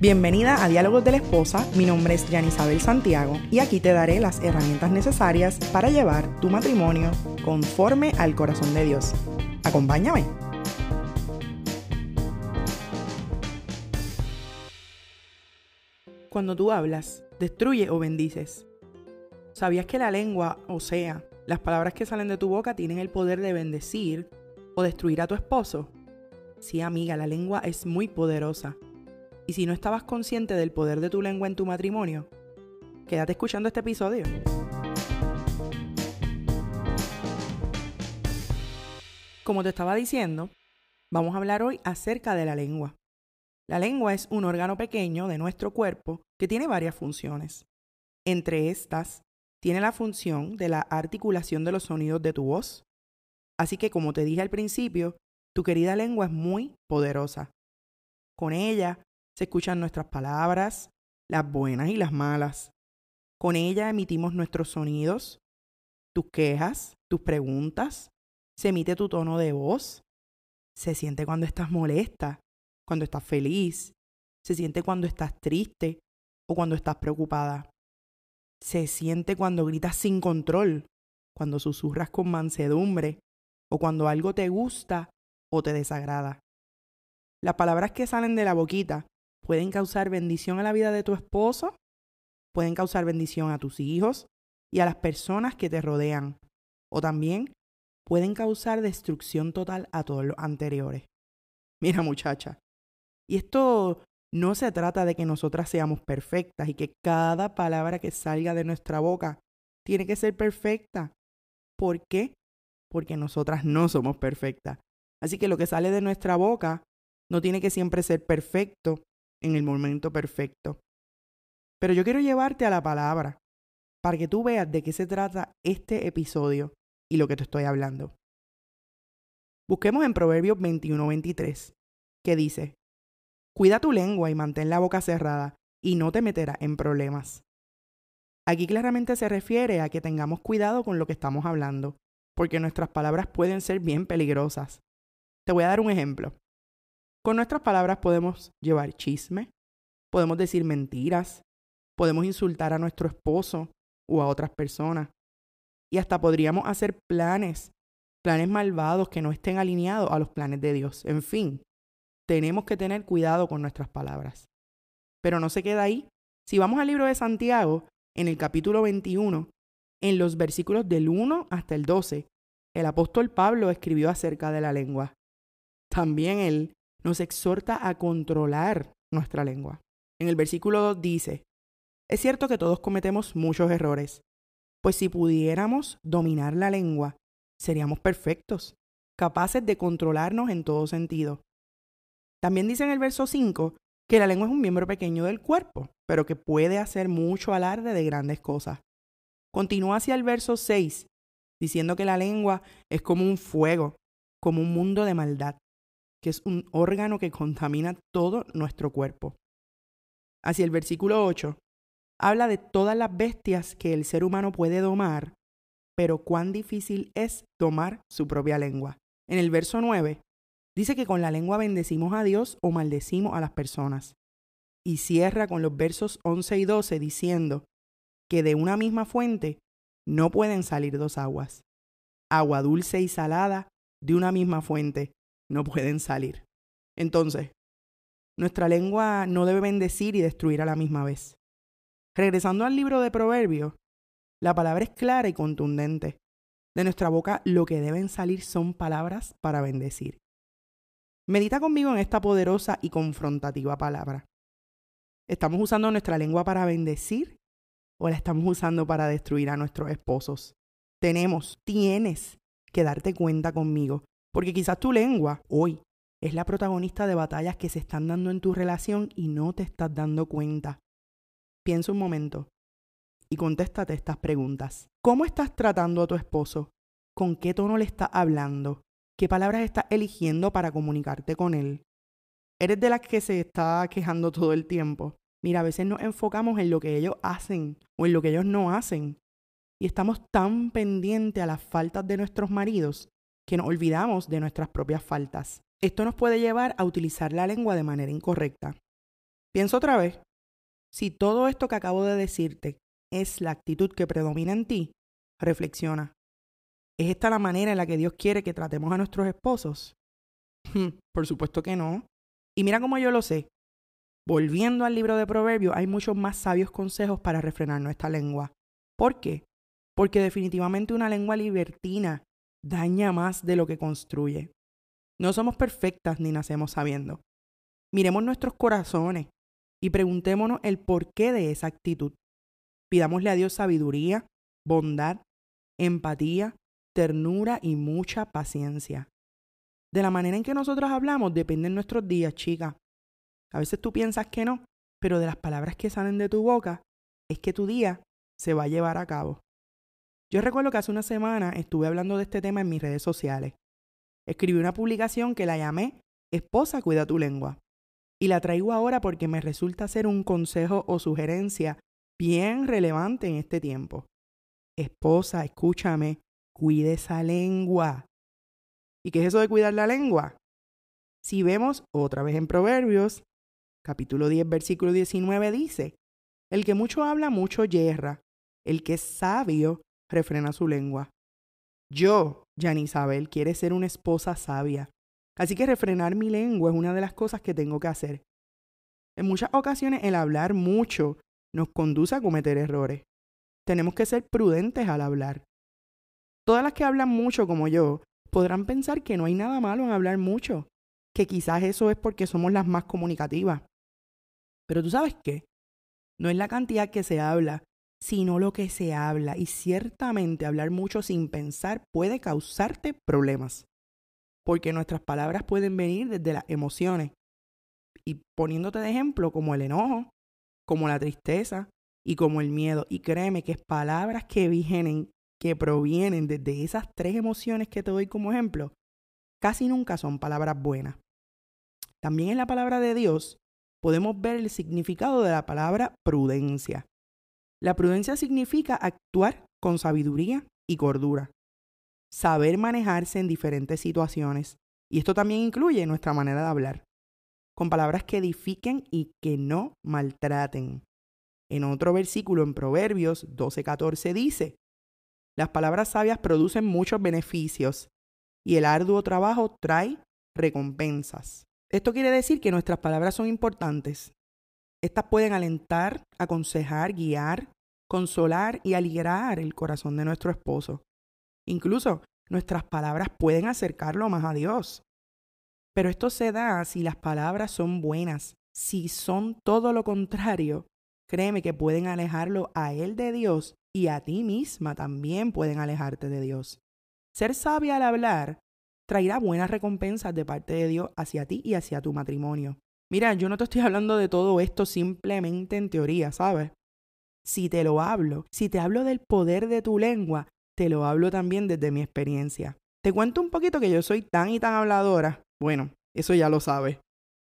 Bienvenida a Diálogos de la Esposa, mi nombre es Isabel Santiago y aquí te daré las herramientas necesarias para llevar tu matrimonio conforme al corazón de Dios. Acompáñame. Cuando tú hablas, destruye o bendices. ¿Sabías que la lengua, o sea, las palabras que salen de tu boca tienen el poder de bendecir o destruir a tu esposo? Sí, amiga, la lengua es muy poderosa y si no estabas consciente del poder de tu lengua en tu matrimonio, quédate escuchando este episodio. Como te estaba diciendo, vamos a hablar hoy acerca de la lengua. La lengua es un órgano pequeño de nuestro cuerpo que tiene varias funciones. Entre estas, tiene la función de la articulación de los sonidos de tu voz. Así que, como te dije al principio, tu querida lengua es muy poderosa. Con ella se escuchan nuestras palabras, las buenas y las malas. Con ella emitimos nuestros sonidos, tus quejas, tus preguntas. Se emite tu tono de voz. Se siente cuando estás molesta, cuando estás feliz. Se siente cuando estás triste o cuando estás preocupada. Se siente cuando gritas sin control, cuando susurras con mansedumbre o cuando algo te gusta o te desagrada. Las palabras que salen de la boquita pueden causar bendición a la vida de tu esposo, pueden causar bendición a tus hijos y a las personas que te rodean, o también pueden causar destrucción total a todos los anteriores. Mira muchacha, y esto no se trata de que nosotras seamos perfectas y que cada palabra que salga de nuestra boca tiene que ser perfecta. ¿Por qué? Porque nosotras no somos perfectas. Así que lo que sale de nuestra boca no tiene que siempre ser perfecto en el momento perfecto. Pero yo quiero llevarte a la palabra para que tú veas de qué se trata este episodio y lo que te estoy hablando. Busquemos en Proverbios 21-23, que dice, Cuida tu lengua y mantén la boca cerrada, y no te meterás en problemas. Aquí claramente se refiere a que tengamos cuidado con lo que estamos hablando, porque nuestras palabras pueden ser bien peligrosas. Te voy a dar un ejemplo. Con nuestras palabras podemos llevar chisme, podemos decir mentiras, podemos insultar a nuestro esposo o a otras personas. Y hasta podríamos hacer planes, planes malvados que no estén alineados a los planes de Dios. En fin, tenemos que tener cuidado con nuestras palabras. Pero no se queda ahí. Si vamos al libro de Santiago, en el capítulo 21, en los versículos del 1 hasta el 12, el apóstol Pablo escribió acerca de la lengua. También él nos exhorta a controlar nuestra lengua. En el versículo 2 dice, es cierto que todos cometemos muchos errores, pues si pudiéramos dominar la lengua, seríamos perfectos, capaces de controlarnos en todo sentido. También dice en el verso 5 que la lengua es un miembro pequeño del cuerpo, pero que puede hacer mucho alarde de grandes cosas. Continúa hacia el verso 6, diciendo que la lengua es como un fuego, como un mundo de maldad que es un órgano que contamina todo nuestro cuerpo. Hacia el versículo 8, habla de todas las bestias que el ser humano puede domar, pero cuán difícil es tomar su propia lengua. En el verso 9, dice que con la lengua bendecimos a Dios o maldecimos a las personas. Y cierra con los versos 11 y 12 diciendo que de una misma fuente no pueden salir dos aguas. Agua dulce y salada de una misma fuente no pueden salir. Entonces, nuestra lengua no debe bendecir y destruir a la misma vez. Regresando al libro de Proverbios, la palabra es clara y contundente. De nuestra boca lo que deben salir son palabras para bendecir. Medita conmigo en esta poderosa y confrontativa palabra. ¿Estamos usando nuestra lengua para bendecir o la estamos usando para destruir a nuestros esposos? Tenemos, tienes que darte cuenta conmigo porque quizás tu lengua hoy es la protagonista de batallas que se están dando en tu relación y no te estás dando cuenta. Piensa un momento y contéstate estas preguntas. ¿Cómo estás tratando a tu esposo? ¿Con qué tono le estás hablando? ¿Qué palabras estás eligiendo para comunicarte con él? ¿Eres de las que se está quejando todo el tiempo? Mira, a veces nos enfocamos en lo que ellos hacen o en lo que ellos no hacen. Y estamos tan pendientes a las faltas de nuestros maridos que nos olvidamos de nuestras propias faltas. Esto nos puede llevar a utilizar la lengua de manera incorrecta. Piensa otra vez. Si todo esto que acabo de decirte es la actitud que predomina en ti, reflexiona. ¿Es esta la manera en la que Dios quiere que tratemos a nuestros esposos? Hmm, por supuesto que no. Y mira cómo yo lo sé. Volviendo al libro de Proverbios, hay muchos más sabios consejos para refrenar nuestra lengua. ¿Por qué? Porque definitivamente una lengua libertina daña más de lo que construye. No somos perfectas ni nacemos sabiendo. Miremos nuestros corazones y preguntémonos el porqué de esa actitud. Pidámosle a Dios sabiduría, bondad, empatía, ternura y mucha paciencia. De la manera en que nosotros hablamos dependen nuestros días, chica. A veces tú piensas que no, pero de las palabras que salen de tu boca es que tu día se va a llevar a cabo. Yo recuerdo que hace una semana estuve hablando de este tema en mis redes sociales. Escribí una publicación que la llamé Esposa, cuida tu lengua. Y la traigo ahora porque me resulta ser un consejo o sugerencia bien relevante en este tiempo. Esposa, escúchame, cuide esa lengua. ¿Y qué es eso de cuidar la lengua? Si vemos otra vez en Proverbios, capítulo 10, versículo 19 dice, el que mucho habla, mucho yerra, el que es sabio, refrena su lengua. Yo, Jan Isabel, quiere ser una esposa sabia, así que refrenar mi lengua es una de las cosas que tengo que hacer. En muchas ocasiones el hablar mucho nos conduce a cometer errores. Tenemos que ser prudentes al hablar. Todas las que hablan mucho como yo podrán pensar que no hay nada malo en hablar mucho, que quizás eso es porque somos las más comunicativas. Pero tú sabes qué? No es la cantidad que se habla, sino lo que se habla. Y ciertamente hablar mucho sin pensar puede causarte problemas. Porque nuestras palabras pueden venir desde las emociones. Y poniéndote de ejemplo como el enojo, como la tristeza y como el miedo. Y créeme que es palabras que vienen que provienen desde esas tres emociones que te doy como ejemplo, casi nunca son palabras buenas. También en la palabra de Dios podemos ver el significado de la palabra prudencia. La prudencia significa actuar con sabiduría y cordura, saber manejarse en diferentes situaciones, y esto también incluye nuestra manera de hablar, con palabras que edifiquen y que no maltraten. En otro versículo en Proverbios 12:14 dice, las palabras sabias producen muchos beneficios y el arduo trabajo trae recompensas. Esto quiere decir que nuestras palabras son importantes. Estas pueden alentar, aconsejar, guiar, consolar y alegrar el corazón de nuestro esposo. Incluso nuestras palabras pueden acercarlo más a Dios. Pero esto se da si las palabras son buenas. Si son todo lo contrario, créeme que pueden alejarlo a Él de Dios y a ti misma también pueden alejarte de Dios. Ser sabia al hablar traerá buenas recompensas de parte de Dios hacia ti y hacia tu matrimonio. Mira, yo no te estoy hablando de todo esto simplemente en teoría, ¿sabes? Si te lo hablo, si te hablo del poder de tu lengua, te lo hablo también desde mi experiencia. Te cuento un poquito que yo soy tan y tan habladora. Bueno, eso ya lo sabes.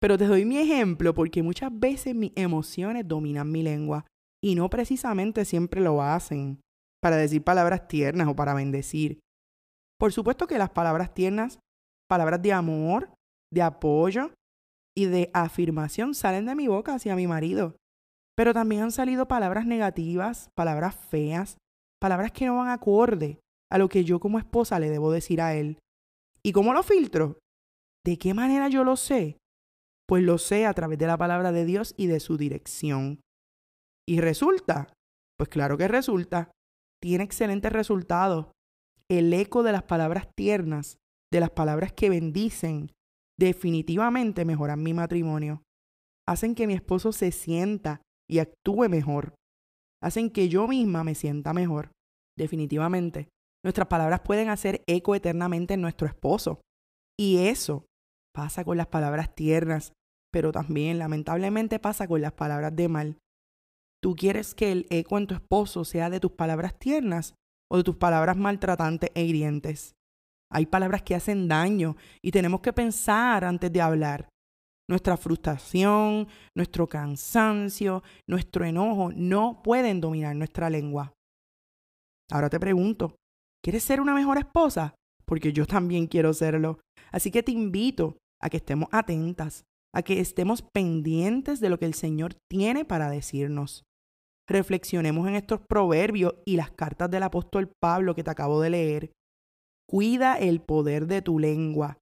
Pero te doy mi ejemplo porque muchas veces mis emociones dominan mi lengua y no precisamente siempre lo hacen para decir palabras tiernas o para bendecir. Por supuesto que las palabras tiernas, palabras de amor, de apoyo y de afirmación salen de mi boca hacia mi marido. Pero también han salido palabras negativas, palabras feas, palabras que no van acorde a lo que yo como esposa le debo decir a él. ¿Y cómo lo filtro? ¿De qué manera yo lo sé? Pues lo sé a través de la palabra de Dios y de su dirección. ¿Y resulta? Pues claro que resulta. Tiene excelentes resultados. El eco de las palabras tiernas, de las palabras que bendicen, definitivamente mejoran mi matrimonio. Hacen que mi esposo se sienta y actúe mejor. Hacen que yo misma me sienta mejor. Definitivamente. Nuestras palabras pueden hacer eco eternamente en nuestro esposo. Y eso pasa con las palabras tiernas, pero también lamentablemente pasa con las palabras de mal. ¿Tú quieres que el eco en tu esposo sea de tus palabras tiernas o de tus palabras maltratantes e hirientes? Hay palabras que hacen daño y tenemos que pensar antes de hablar. Nuestra frustración, nuestro cansancio, nuestro enojo no pueden dominar nuestra lengua. Ahora te pregunto, ¿quieres ser una mejor esposa? Porque yo también quiero serlo. Así que te invito a que estemos atentas a que estemos pendientes de lo que el Señor tiene para decirnos. Reflexionemos en estos proverbios y las cartas del apóstol Pablo que te acabo de leer. Cuida el poder de tu lengua.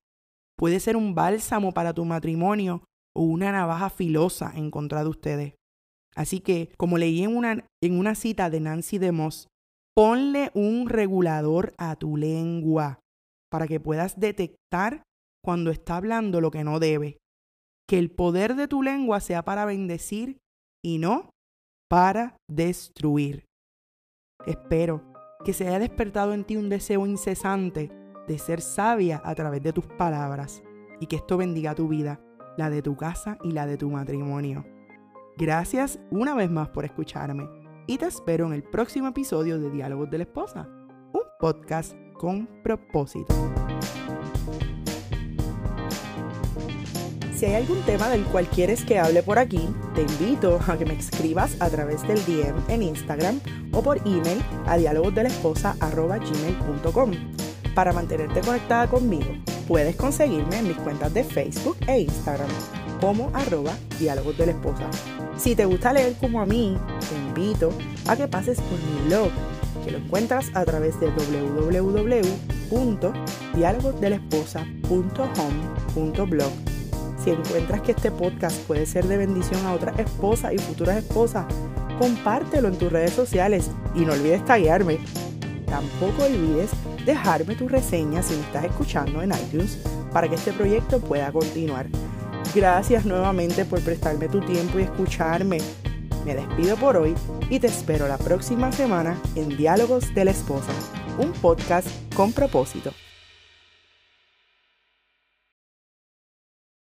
Puede ser un bálsamo para tu matrimonio o una navaja filosa en contra de ustedes. Así que, como leí en una, en una cita de Nancy DeMoss, ponle un regulador a tu lengua para que puedas detectar cuando está hablando lo que no debe. Que el poder de tu lengua sea para bendecir y no para destruir. Espero que se haya despertado en ti un deseo incesante de ser sabia a través de tus palabras y que esto bendiga tu vida, la de tu casa y la de tu matrimonio. Gracias una vez más por escucharme y te espero en el próximo episodio de Diálogos de la Esposa, un podcast con propósito. Si hay algún tema del cual quieres que hable por aquí, te invito a que me escribas a través del DM en Instagram o por email a dialogosdelesposa.gmail.com para mantenerte conectada conmigo. Puedes conseguirme en mis cuentas de Facebook e Instagram como arroba diálogos la esposa. Si te gusta leer como a mí, te invito a que pases por mi blog, que lo encuentras a través de www.dialogosdelesposa.home.blog. Si encuentras que este podcast puede ser de bendición a otras esposas y futuras esposas, compártelo en tus redes sociales y no olvides taguearme. Tampoco olvides dejarme tu reseña si me estás escuchando en iTunes para que este proyecto pueda continuar. Gracias nuevamente por prestarme tu tiempo y escucharme. Me despido por hoy y te espero la próxima semana en Diálogos de la Esposa, un podcast con propósito.